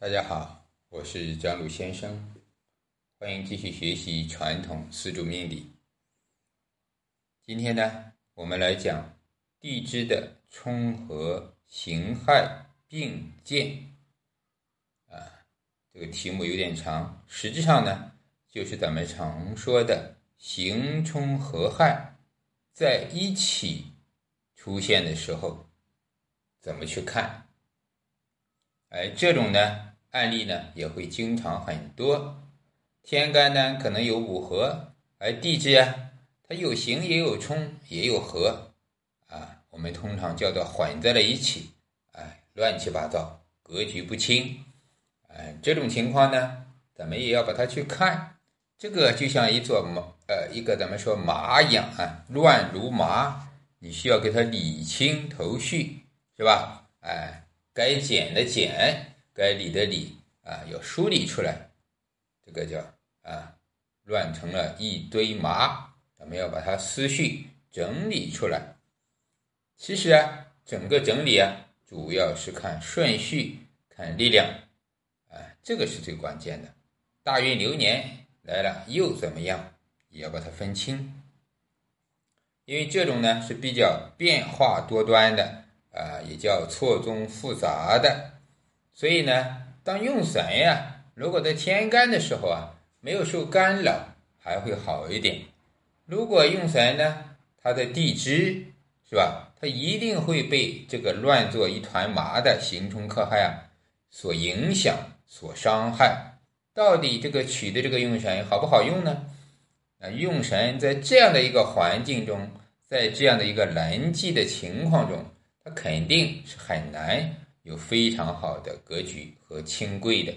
大家好，我是张鲁先生，欢迎继续学习传统四柱命理。今天呢，我们来讲地支的冲合刑害并见。啊，这个题目有点长，实际上呢，就是咱们常说的刑冲合害在一起出现的时候，怎么去看？而这种呢？案例呢也会经常很多，天干呢可能有五合，而地支啊，它有刑也有冲也有合，啊，我们通常叫做混在了一起，哎，乱七八糟，格局不清，哎，这种情况呢，咱们也要把它去看，这个就像一座马，呃，一个咱们说马一样啊，乱如麻，你需要给它理清头绪，是吧？哎，该剪的剪。该理的理啊，要梳理出来，这个叫啊，乱成了一堆麻，咱们要把它思绪整理出来。其实啊，整个整理啊，主要是看顺序，看力量，啊，这个是最关键的。大运流年来了又怎么样，也要把它分清，因为这种呢是比较变化多端的啊，也叫错综复杂的。所以呢，当用神呀，如果在天干的时候啊，没有受干扰，还会好一点。如果用神呢，它的地支是吧，它一定会被这个乱作一团麻的刑冲克害啊所影响、所伤害。到底这个取的这个用神好不好用呢？啊，用神在这样的一个环境中，在这样的一个人际的情况中，它肯定是很难。有非常好的格局和清贵的，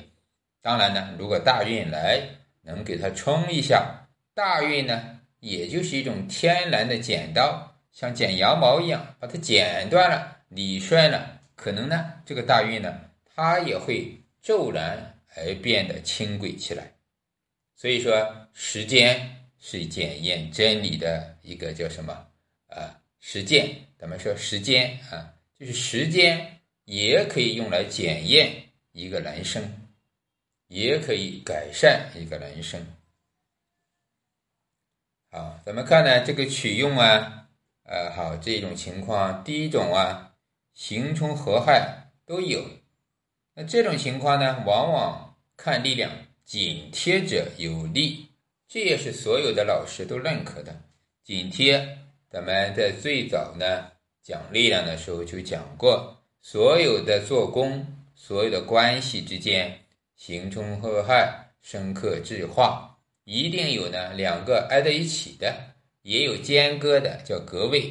当然呢，如果大运来能给它冲一下，大运呢，也就是一种天然的剪刀，像剪羊毛一样，把它剪断了、理顺了，可能呢，这个大运呢，它也会骤然而变得清贵起来。所以说，时间是检验真理的一个叫什么啊？实践，咱们说时间啊，就是时间。也可以用来检验一个人生，也可以改善一个人生。好，咱们看呢，这个取用啊，呃，好，这种情况，第一种啊，刑冲合害都有。那这种情况呢，往往看力量紧贴者有利，这也是所有的老师都认可的。紧贴，咱们在最早呢讲力量的时候就讲过。所有的做工，所有的关系之间，刑冲合害，生克制化，一定有呢两个挨在一起的，也有间隔的，叫隔位，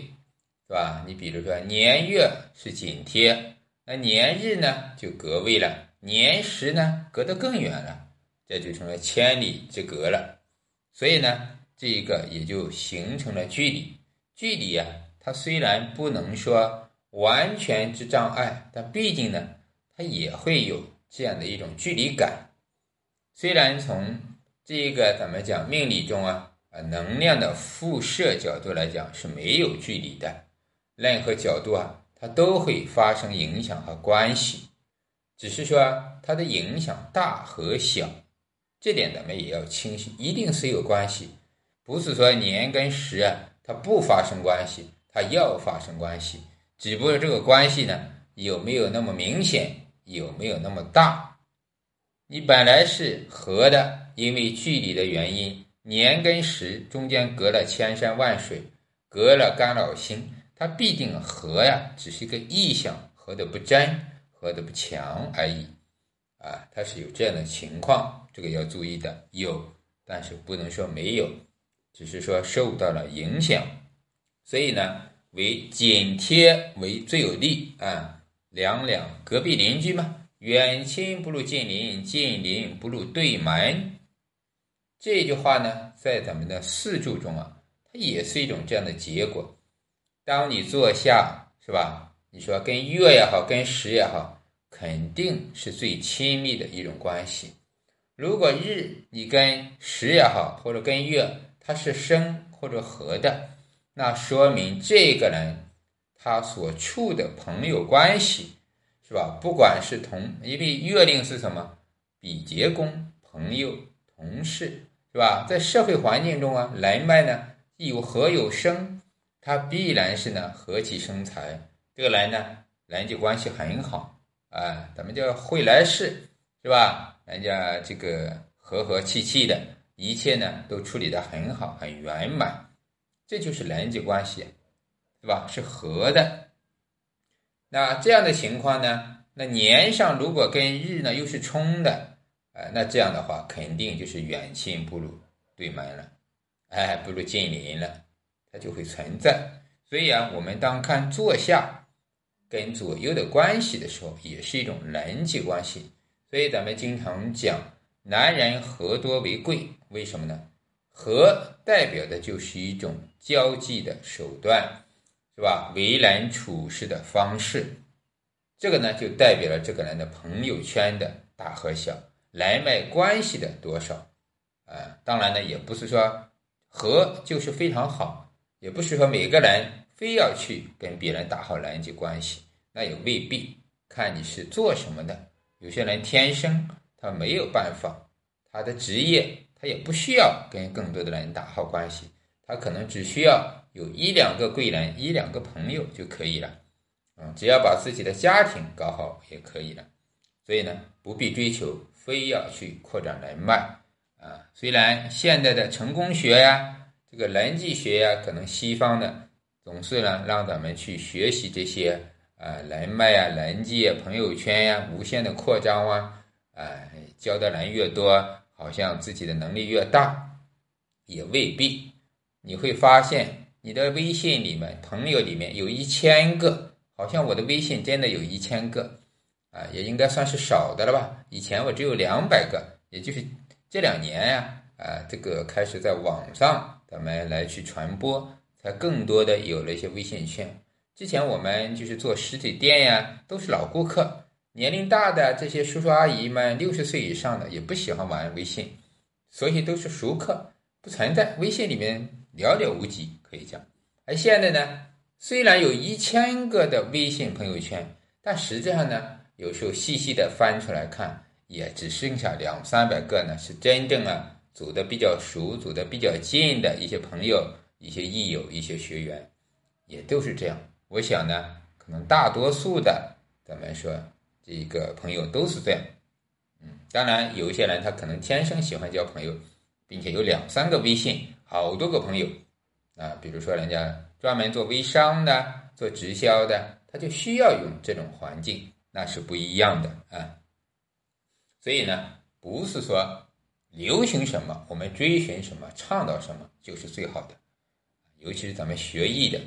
是吧？你比如说年月是紧贴，那年日呢就隔位了，年时呢隔得更远了，这就成了千里之隔了。所以呢，这个也就形成了距离。距离呀，它虽然不能说。完全之障碍，但毕竟呢，它也会有这样的一种距离感。虽然从这个咱们讲命理中啊，啊能量的辐射角度来讲是没有距离的，任何角度啊，它都会发生影响和关系，只是说它的影响大和小，这点咱们也要清晰，一定是有关系，不是说年跟时啊它不发生关系，它要发生关系。只不过这个关系呢，有没有那么明显，有没有那么大？你本来是合的，因为距离的原因，年跟时中间隔了千山万水，隔了干扰星，它必定合呀，只是一个意象，合的不真，合的不强而已。啊，它是有这样的情况，这个要注意的。有，但是不能说没有，只是说受到了影响。所以呢。为紧贴为最有利啊，两两隔壁邻居嘛，远亲不如近邻，近邻不如对门。这句话呢，在咱们的四柱中啊，它也是一种这样的结果。当你坐下是吧？你说跟月也好，跟时也好，肯定是最亲密的一种关系。如果日你跟时也好，或者跟月，它是生或者合的。那说明这个人他所处的朋友关系是吧？不管是同，因为月令是什么？比劫宫，朋友、同事，是吧？在社会环境中啊，人脉呢，既有和有生，他必然是呢和气生财。这个人呢，人际关系很好啊，咱们叫会来事，是吧？人家这个和和气气的，一切呢都处理的很好，很圆满，这就是人际关系，对吧？是和的。那这样的情况呢，那年上如果跟日呢又是冲的。哎，那这样的话，肯定就是远亲不如对门了，哎，不如近邻了，它就会存在。所以啊，我们当看坐下跟左右的关系的时候，也是一种人际关系。所以咱们经常讲，男人和多为贵，为什么呢？和代表的就是一种交际的手段，是吧？为人处事的方式，这个呢，就代表了这个人的朋友圈的大和小。人脉关系的多少，啊，当然呢，也不是说和就是非常好，也不是说每个人非要去跟别人打好人际关系，那也未必，看你是做什么的。有些人天生他没有办法，他的职业他也不需要跟更多的人打好关系，他可能只需要有一两个贵人、一两个朋友就可以了，啊，只要把自己的家庭搞好也可以了。所以呢，不必追求。非要去扩展人脉啊！虽然现在的成功学呀，这个人际学呀，可能西方的总是呢让咱们去学习这些啊人脉啊、人际啊、朋友圈呀，无限的扩张啊，啊，交的人越多，好像自己的能力越大，也未必。你会发现，你的微信里面朋友里面有一千个，好像我的微信真的有一千个。啊，也应该算是少的了吧？以前我只有两百个，也就是这两年呀，啊，这个开始在网上咱们来去传播，才更多的有了一些微信圈。之前我们就是做实体店呀，都是老顾客，年龄大的这些叔叔阿姨们，六十岁以上的也不喜欢玩微信，所以都是熟客，不存在微信里面寥寥无几，可以讲。而现在呢，虽然有一千个的微信朋友圈，但实际上呢。有时候细细的翻出来看，也只剩下两三百个呢，是真正啊走的比较熟、走的比较近的一些朋友、一些益友、一些学员，也都是这样。我想呢，可能大多数的咱们说这个朋友都是这样。嗯，当然有一些人他可能天生喜欢交朋友，并且有两三个微信，好多个朋友啊，比如说人家专门做微商的、做直销的，他就需要用这种环境。那是不一样的啊，所以呢，不是说流行什么，我们追寻什么，倡导什么就是最好的。尤其是咱们学艺的，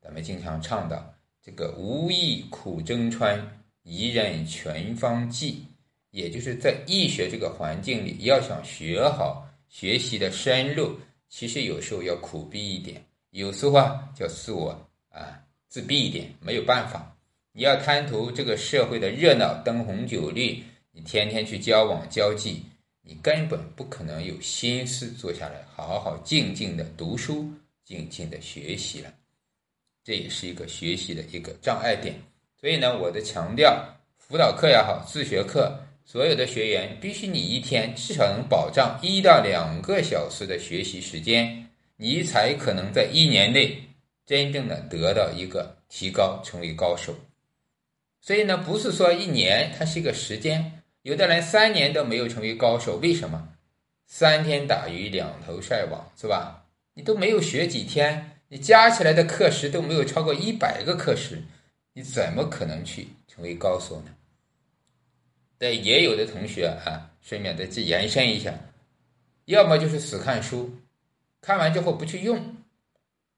咱们经常倡导这个“无艺苦争穿，一人全方技”，也就是在艺学这个环境里，要想学好、学习的深入，其实有时候要苦逼一点，有时候啊叫自我啊自闭一点，没有办法。你要贪图这个社会的热闹、灯红酒绿，你天天去交往交际，你根本不可能有心思坐下来好好静静的读书、静静的学习了。这也是一个学习的一个障碍点。所以呢，我的强调，辅导课也好，自学课，所有的学员必须你一天至少能保障一到两个小时的学习时间，你才可能在一年内真正的得到一个提高，成为高手。所以呢，不是说一年它是一个时间，有的人三年都没有成为高手，为什么？三天打鱼两头晒网，是吧？你都没有学几天，你加起来的课时都没有超过一百个课时，你怎么可能去成为高手呢？对，也有的同学啊，顺便再去延伸一下，要么就是死看书，看完之后不去用，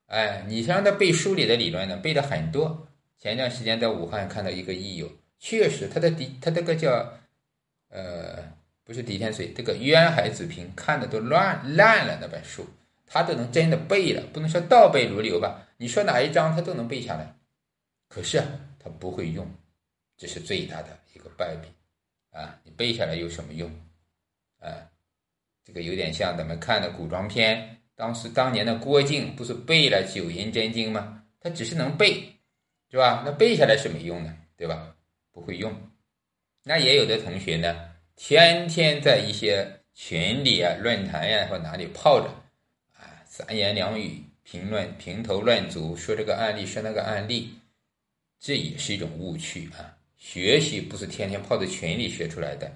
哎，你让他背书里的理论呢，背了很多。前段时间在武汉看到一个益友，确实他的底他这个叫，呃，不是《底天水》，这个《渊海子平》看的都乱烂了那本书，他都能真的背了，不能说倒背如流吧？你说哪一章他都能背下来，可是他不会用，这是最大的一个败笔啊！你背下来有什么用？啊，这个有点像咱们看的古装片，当时当年的郭靖不是背了九阴真经吗？他只是能背。是吧？那背下来是没用的，对吧？不会用。那也有的同学呢，天天在一些群里啊、论坛呀或哪里泡着，啊，三言两语评论、评头论足，说这个案例，说那个案例，这也是一种误区啊。学习不是天天泡在群里学出来的，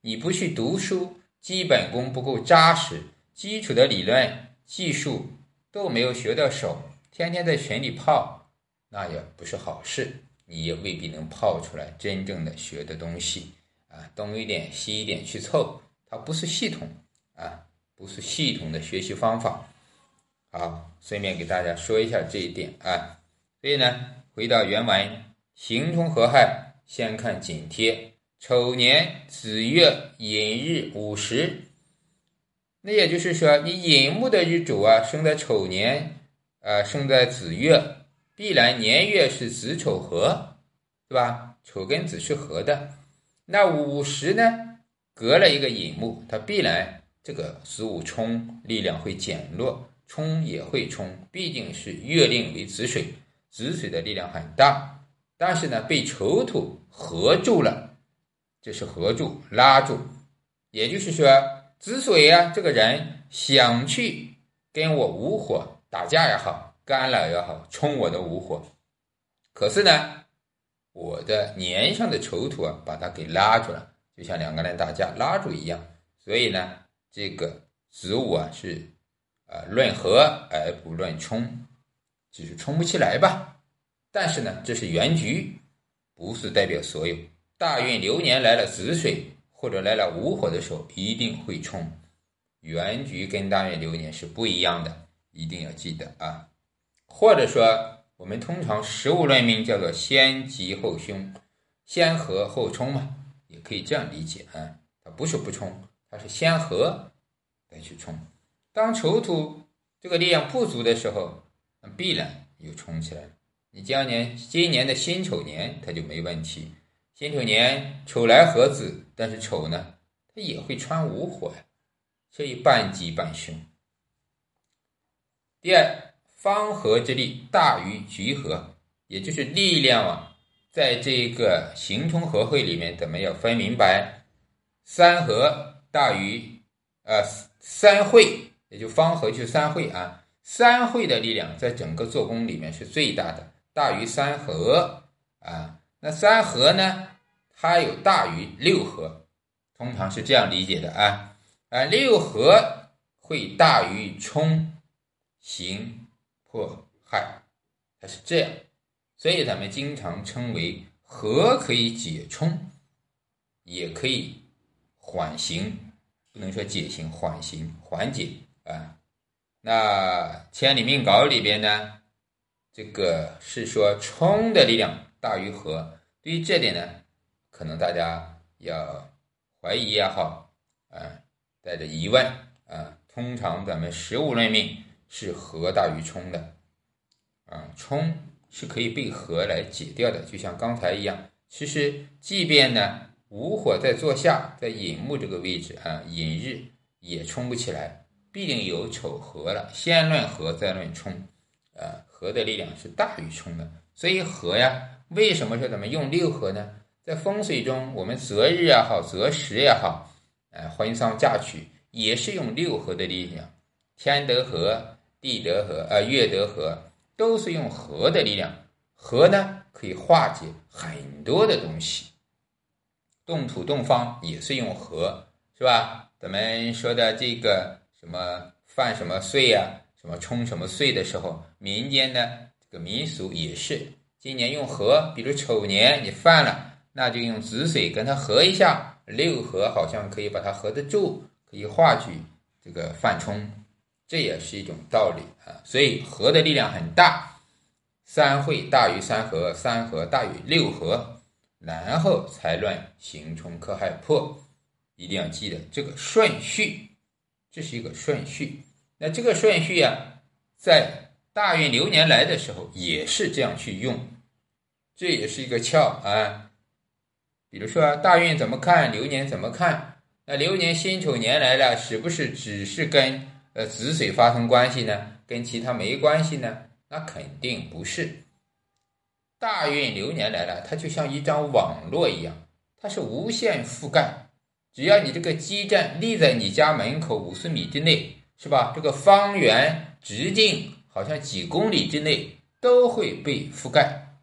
你不去读书，基本功不够扎实，基础的理论、技术都没有学到手，天天在群里泡，那也不是好事，你也未必能泡出来真正的学的东西啊。东一点西一点去凑，它不是系统啊，不是系统的学习方法。好，顺便给大家说一下这一点啊。所以呢，回到原文，行冲合害。先看紧贴，丑年子月寅日午时，那也就是说，你寅木的日主啊，生在丑年，啊，生在子月，必然年月是子丑合，对吧？丑跟子是合的。那午时呢，隔了一个寅木，它必然这个子午冲力量会减弱，冲也会冲，毕竟是月令为子水，子水的力量很大。但是呢，被丑土合住了，这是合住、拉住，也就是说，子水啊，这个人想去跟我无火打架也好，干扰也好，冲我的无火，可是呢，我的年上的丑土啊，把他给拉住了，就像两个人打架拉住一样，所以呢，这个子午啊是啊论合而不论冲，就是冲不起来吧。但是呢，这是原局，不是代表所有。大运流年来了子水或者来了午火的时候，一定会冲。原局跟大运流年是不一样的，一定要记得啊。或者说，我们通常实物论命叫做先吉后凶，先合后冲嘛，也可以这样理解啊。它不是不冲，它是先合再去冲。当丑土这个力量不足的时候，那必然又冲起来了。你今年今年的辛丑年，它就没问题。辛丑年丑来合子，但是丑呢，它也会穿午火呀，所以半吉半凶。第二，方合之力大于局合，也就是力量啊，在这个行冲合会里面，咱们要分明白，三合大于呃三会，也就方合就三会啊，三会的力量在整个做工里面是最大的。大于三合啊，那三合呢？它有大于六合，通常是这样理解的啊。啊，六合会大于冲、刑、破、害，它是这样。所以咱们经常称为合可以解冲，也可以缓刑，不能说解刑，缓刑缓解啊。那千里命稿里边呢？这个是说冲的力量大于和，对于这点呢，可能大家要怀疑也好，啊，带着疑问啊。通常咱们实物论命是和大于冲的，啊，冲是可以被和来解掉的，就像刚才一样。其实，即便呢午火在坐下，在寅木这个位置啊，寅日也冲不起来，必定有丑合了，先论合再论冲，啊。和的力量是大于冲的，所以和呀，为什么说咱们用六合呢？在风水中，我们择日也好，择时也好，哎，婚丧嫁娶也是用六合的力量，天得合，地得合，啊，月得合，都是用和的力量。和呢，可以化解很多的东西。动土动方也是用和，是吧？咱们说的这个什么犯什么岁呀？什么冲什么岁的时候，民间呢这个民俗也是，今年用合，比如丑年你犯了，那就用子水跟它合一下，六合好像可以把它合得住，可以化去这个犯冲，这也是一种道理啊。所以合的力量很大，三会大于三合，三合大于六合，然后才乱行冲克害破，一定要记得这个顺序，这是一个顺序。那这个顺序啊，在大运流年来的时候也是这样去用，这也是一个窍啊。比如说大运怎么看，流年怎么看？那流年辛丑年来了，是不是只是跟呃子水发生关系呢？跟其他没关系呢？那肯定不是。大运流年来了，它就像一张网络一样，它是无限覆盖。只要你这个基站立在你家门口五十米之内，是吧？这个方圆直径好像几公里之内都会被覆盖。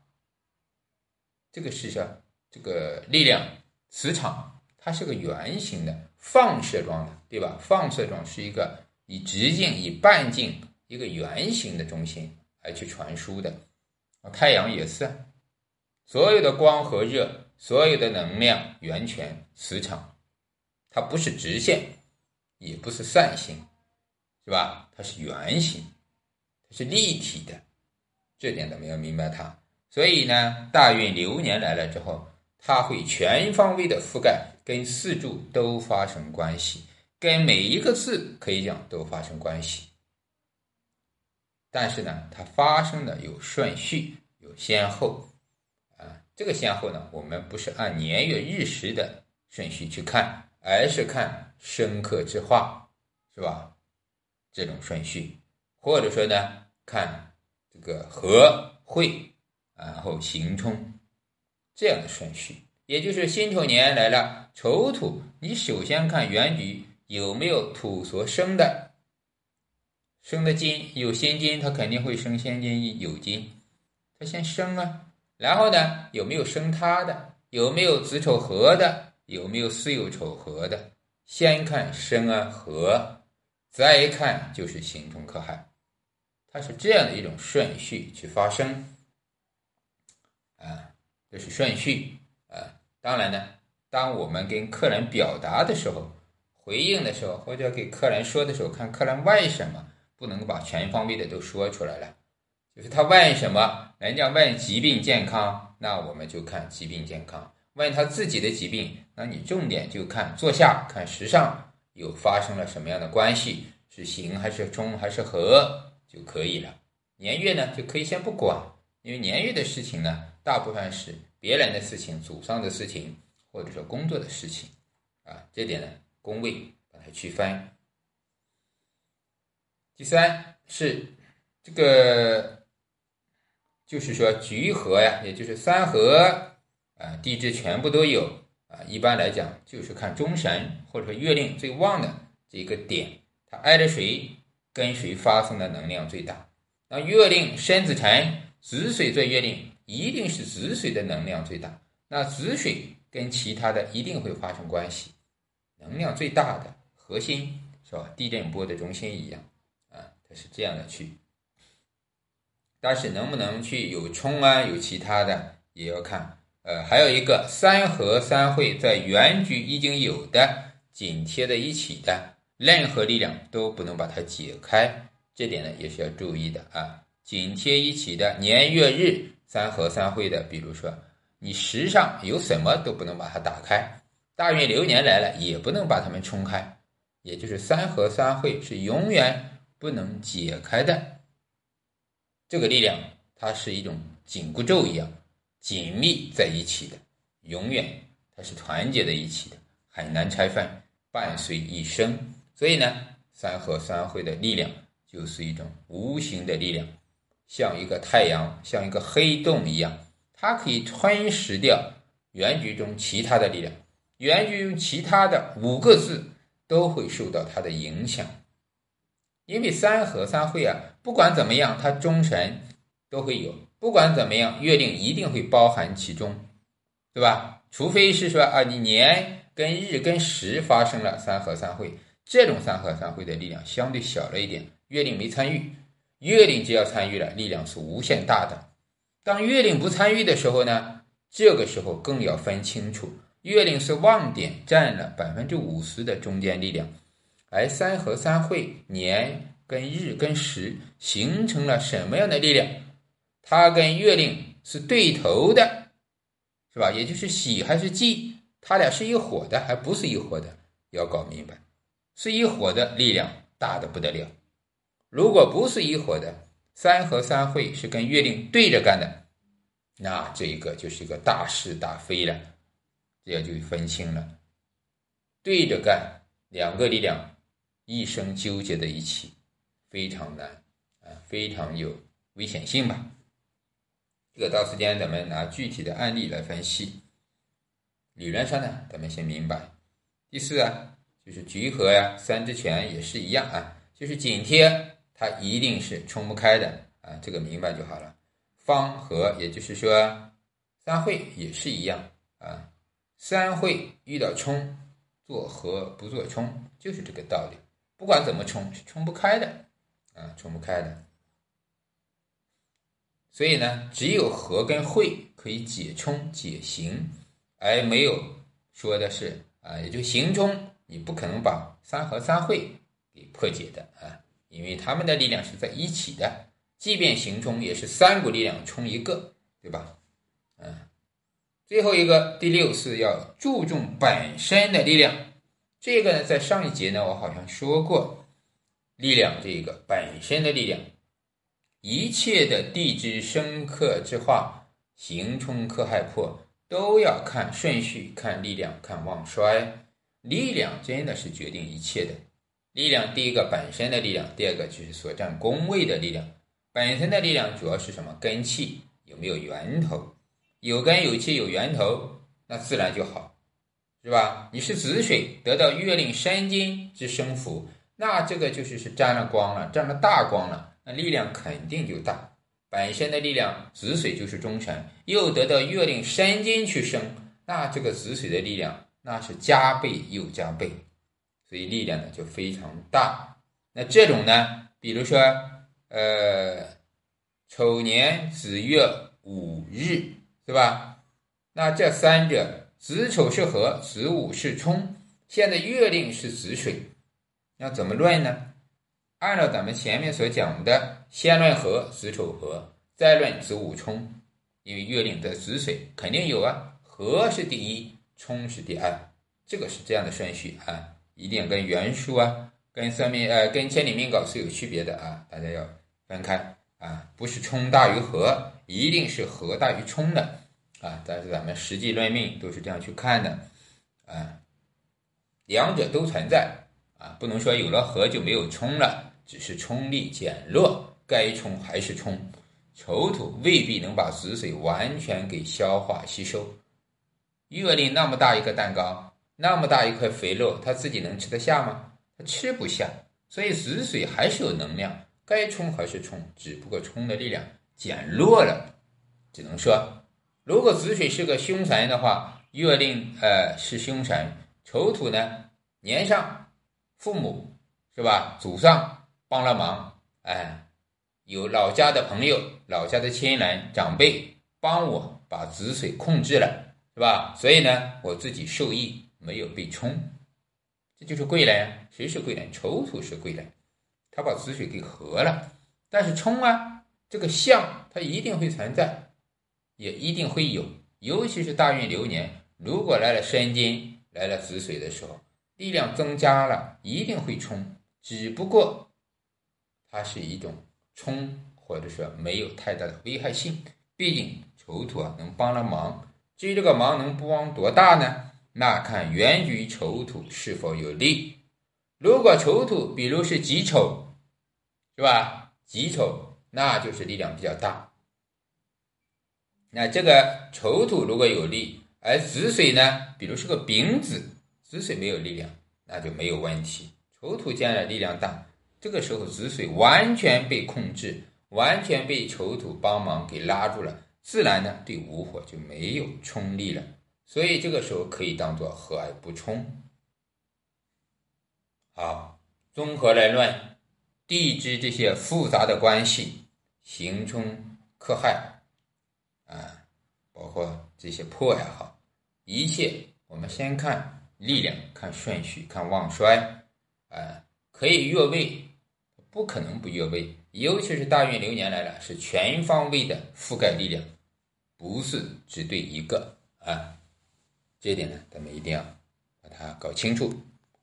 这个是说，这个力量磁场，它是个圆形的放射状的，对吧？放射状是一个以直径、以半径一个圆形的中心来去传输的。太阳也是，所有的光和热，所有的能量源泉磁场，它不是直线，也不是扇形，是吧？它是圆形，它是立体的，这点咱们要明白它。所以呢，大运流年来了之后，它会全方位的覆盖，跟四柱都发生关系，跟每一个字可以讲都发生关系。但是呢，它发生的有顺序，有先后，啊，这个先后呢，我们不是按年月日时的顺序去看，而是看生克之化，是吧？这种顺序，或者说呢，看这个和会，然后行冲这样的顺序，也就是辛丑年来了，丑土，你首先看原局有没有土所生的。生的金有先金，它肯定会生先金有金，它先生啊。然后呢，有没有生他的？有没有子丑合的？有没有巳酉丑合的？先看生啊合，再一看就是刑冲克害，它是这样的一种顺序去发生啊，这是顺序啊。当然呢，当我们跟客人表达的时候，回应的时候，或者给客人说的时候，看客人问什么。不能把全方位的都说出来了，就是他问什么，人家问疾病健康，那我们就看疾病健康；问他自己的疾病，那你重点就看坐下看时尚有发生了什么样的关系，是行还是冲还是合就可以了。年月呢就可以先不管，因为年月的事情呢，大部分是别人的事情、祖上的事情，或者说工作的事情啊，这点呢宫位把它区分。第三是这个，就是说局合呀，也就是三合啊，地支全部都有啊。一般来讲，就是看中神或者说月令最旺的这个点，它挨着谁，跟谁发生的能量最大。那月令申子辰，子水做月令，一定是子水的能量最大。那子水跟其他的一定会发生关系，能量最大的核心是吧？地震波的中心一样啊，它。是这样的去，但是能不能去有冲啊？有其他的也要看。呃，还有一个三合三会在原局已经有的紧贴在一起的，任何力量都不能把它解开。这点呢也是要注意的啊。紧贴一起的年月日三合三会的，比如说你时上有什么都不能把它打开，大运流年来了也不能把它们冲开。也就是三合三会是永远。不能解开的这个力量，它是一种紧箍咒一样紧密在一起的，永远它是团结在一起的，很难拆分，伴随一生。所以呢，三合三会的力量就是一种无形的力量，像一个太阳，像一个黑洞一样，它可以吞噬掉原局中其他的力量，原局中其他的五个字都会受到它的影响。因为三合三会啊，不管怎么样，它中神都会有；不管怎么样，月令一定会包含其中，对吧？除非是说啊，你年跟日跟时发生了三合三会，这种三合三会的力量相对小了一点，月令没参与。月令只要参与了，力量是无限大的。当月令不参与的时候呢，这个时候更要分清楚，月令是旺点占了百分之五十的中间力量。而三合三会年跟日跟时形成了什么样的力量？它跟月令是对头的，是吧？也就是喜还是忌，它俩是一伙的，还不是一伙的，要搞明白。是一伙的力量大的不得了。如果不是一伙的，三合三会是跟月令对着干的，那这一个就是一个大是大非了，这样就分清了。对着干，两个力量。一生纠结在一起，非常难啊，非常有危险性吧。这个到时间咱们拿具体的案例来分析。理论上呢，咱们先明白。第四啊，就是橘核呀、三支醛也是一样啊，就是紧贴它一定是冲不开的啊，这个明白就好了。方和也就是说三会也是一样啊，三会遇到冲做和不做冲，就是这个道理。不管怎么冲，是冲不开的啊，冲不开的。所以呢，只有和跟会可以解冲解行，而没有说的是啊，也就行冲，你不可能把三和三会给破解的啊，因为他们的力量是在一起的，即便行冲也是三股力量冲一个，对吧？嗯，最后一个第六是要注重本身的力量，这个呢，在上一节呢，我好像说过，力量这个本身的力量。一切的地支生克之化，行冲克害破，都要看顺序、看力量、看旺衰。力量真的是决定一切的。力量第一个本身的力量，第二个就是所占宫位的力量。本身的力量主要是什么？根气有没有源头？有根有气有源头，那自然就好，是吧？你是子水得到月令申金之生福，那这个就是是沾了光了，沾了大光了。那力量肯定就大，本身的力量，子水就是忠臣，又得到月令申金去生，那这个子水的力量那是加倍又加倍，所以力量呢就非常大。那这种呢，比如说，呃，丑年子月五日，是吧？那这三者，子丑是合，子午是冲，现在月令是子水，要怎么论呢？按照咱们前面所讲的，先论合子丑合，再论子午冲，因为月令在子水肯定有啊，合是第一，冲是第二，这个是这样的顺序啊，一定跟元数啊，跟算命呃，跟千里命稿是有区别的啊，大家要分开啊，不是冲大于合，一定是合大于冲的啊，但是咱们实际论命都是这样去看的。啊，两者都存在。啊，不能说有了合就没有冲了，只是冲力减弱，该冲还是冲。丑土未必能把子水完全给消化吸收。月令那么大一个蛋糕，那么大一块肥肉，他自己能吃得下吗？他吃不下。所以子水还是有能量，该冲还是冲，只不过冲的力量减弱了。只能说，如果子水是个凶神的话，月令呃是凶神，丑土呢年上。父母是吧？祖上帮了忙，哎，有老家的朋友、老家的亲人、长辈帮我把子水控制了，是吧？所以呢，我自己受益，没有被冲，这就是贵人。谁是贵人？丑土是贵人，他把子水给合了。但是冲啊，这个相它一定会存在，也一定会有。尤其是大运流年，如果来了申金，来了子水的时候。力量增加了，一定会冲，只不过它是一种冲，或者说没有太大的危害性。毕竟丑土啊能帮了忙，至于这个忙能帮多大呢？那看原局丑土是否有利。如果丑土比如是己丑，是吧？己丑那就是力量比较大。那这个丑土如果有利，而子水呢，比如是个丙子。子水没有力量，那就没有问题。丑土将来力量大，这个时候子水完全被控制，完全被丑土帮忙给拉住了，自然呢对午火就没有冲力了。所以这个时候可以当做和而不冲。好，综合来论地支这些复杂的关系，刑冲克害啊，包括这些破也好，一切我们先看。力量看顺序，看旺衰，啊，可以越位，不可能不越位。尤其是大运流年来了，是全方位的覆盖力量，不是只对一个啊。这点呢，咱们一定要把它搞清楚，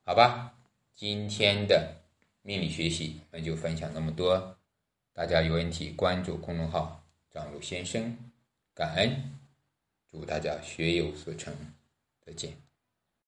好吧？今天的命理学习我们就分享那么多，大家有问题关注公众号“张璐先生”，感恩，祝大家学有所成，再见。